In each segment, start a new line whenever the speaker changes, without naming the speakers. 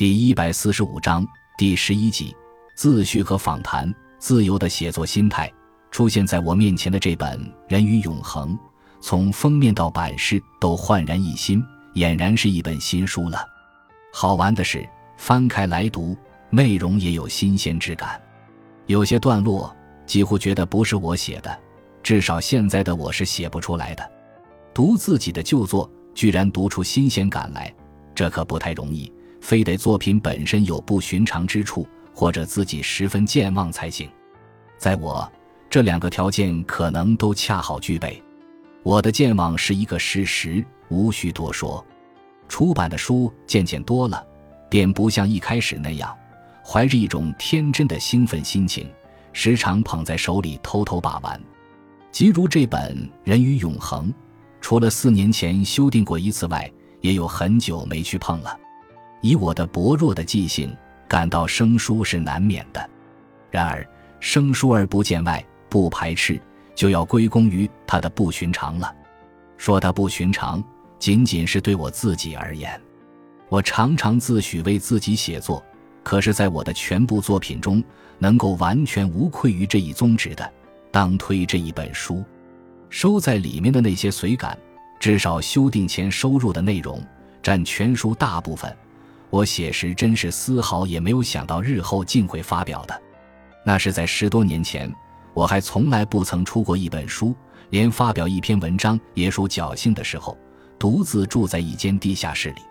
第一百四十五章第十一集：自序和访谈。自由的写作心态出现在我面前的这本《人与永恒》，从封面到版式都焕然一新，俨然是一本新书了。好玩的是，翻开来读，内容也有新鲜之感。有些段落几乎觉得不是我写的，至少现在的我是写不出来的。读自己的旧作，居然读出新鲜感来，这可不太容易。非得作品本身有不寻常之处，或者自己十分健忘才行。在我，这两个条件可能都恰好具备。我的健忘是一个事实，无需多说。出版的书渐渐多了，便不像一开始那样，怀着一种天真的兴奋心情，时常捧在手里偷偷把玩。即如这本《人与永恒》，除了四年前修订过一次外，也有很久没去碰了。以我的薄弱的记性，感到生疏是难免的。然而，生疏而不见外，不排斥，就要归功于它的不寻常了。说它不寻常，仅仅是对我自己而言。我常常自诩为自己写作，可是，在我的全部作品中，能够完全无愧于这一宗旨的，当推这一本书。收在里面的那些随感，至少修订前收入的内容，占全书大部分。我写时真是丝毫也没有想到日后竟会发表的，那是在十多年前，我还从来不曾出过一本书，连发表一篇文章也属侥幸的时候，独自住在一间地下室里，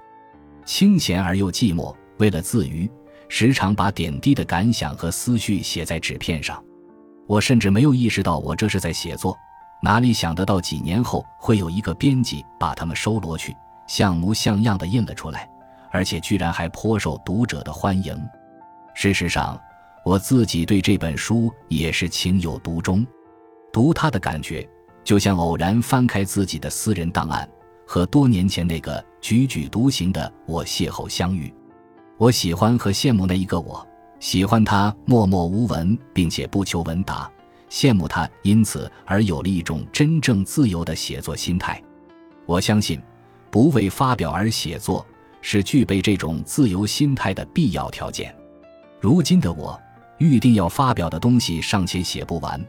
清闲而又寂寞。为了自娱，时常把点滴的感想和思绪写在纸片上。我甚至没有意识到我这是在写作，哪里想得到几年后会有一个编辑把它们收罗去，像模像样的印了出来。而且居然还颇受读者的欢迎。事实上，我自己对这本书也是情有独钟。读它的感觉，就像偶然翻开自己的私人档案，和多年前那个踽踽独行的我邂逅相遇。我喜欢和羡慕那一个我，喜欢他默默无闻，并且不求闻达；羡慕他因此而有了一种真正自由的写作心态。我相信，不为发表而写作。是具备这种自由心态的必要条件。如今的我，预定要发表的东西尚且写不完，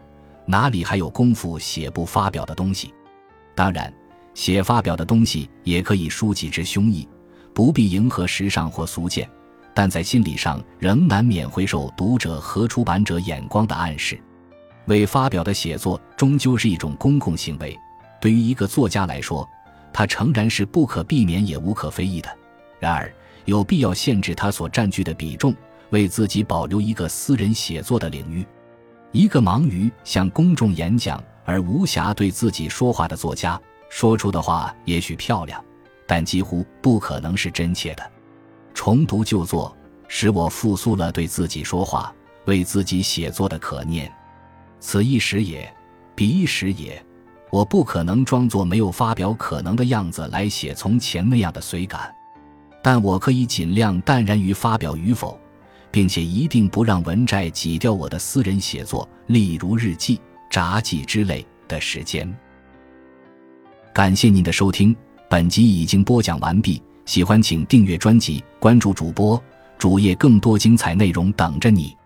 哪里还有功夫写不发表的东西？当然，写发表的东西也可以抒己之胸臆，不必迎合时尚或俗见，但在心理上仍难免会受读者和出版者眼光的暗示。未发表的写作终究是一种公共行为，对于一个作家来说，它诚然是不可避免也无可非议的。然而，有必要限制他所占据的比重，为自己保留一个私人写作的领域。一个忙于向公众演讲而无暇对自己说话的作家，说出的话也许漂亮，但几乎不可能是真切的。重读旧作，使我复苏了对自己说话、为自己写作的可念。此一时也，彼一时也，我不可能装作没有发表可能的样子来写从前那样的随感。但我可以尽量淡然于发表与否，并且一定不让文摘挤掉我的私人写作，例如日记、札记之类的时间。感谢您的收听，本集已经播讲完毕。喜欢请订阅专辑，关注主播主页，更多精彩内容等着你。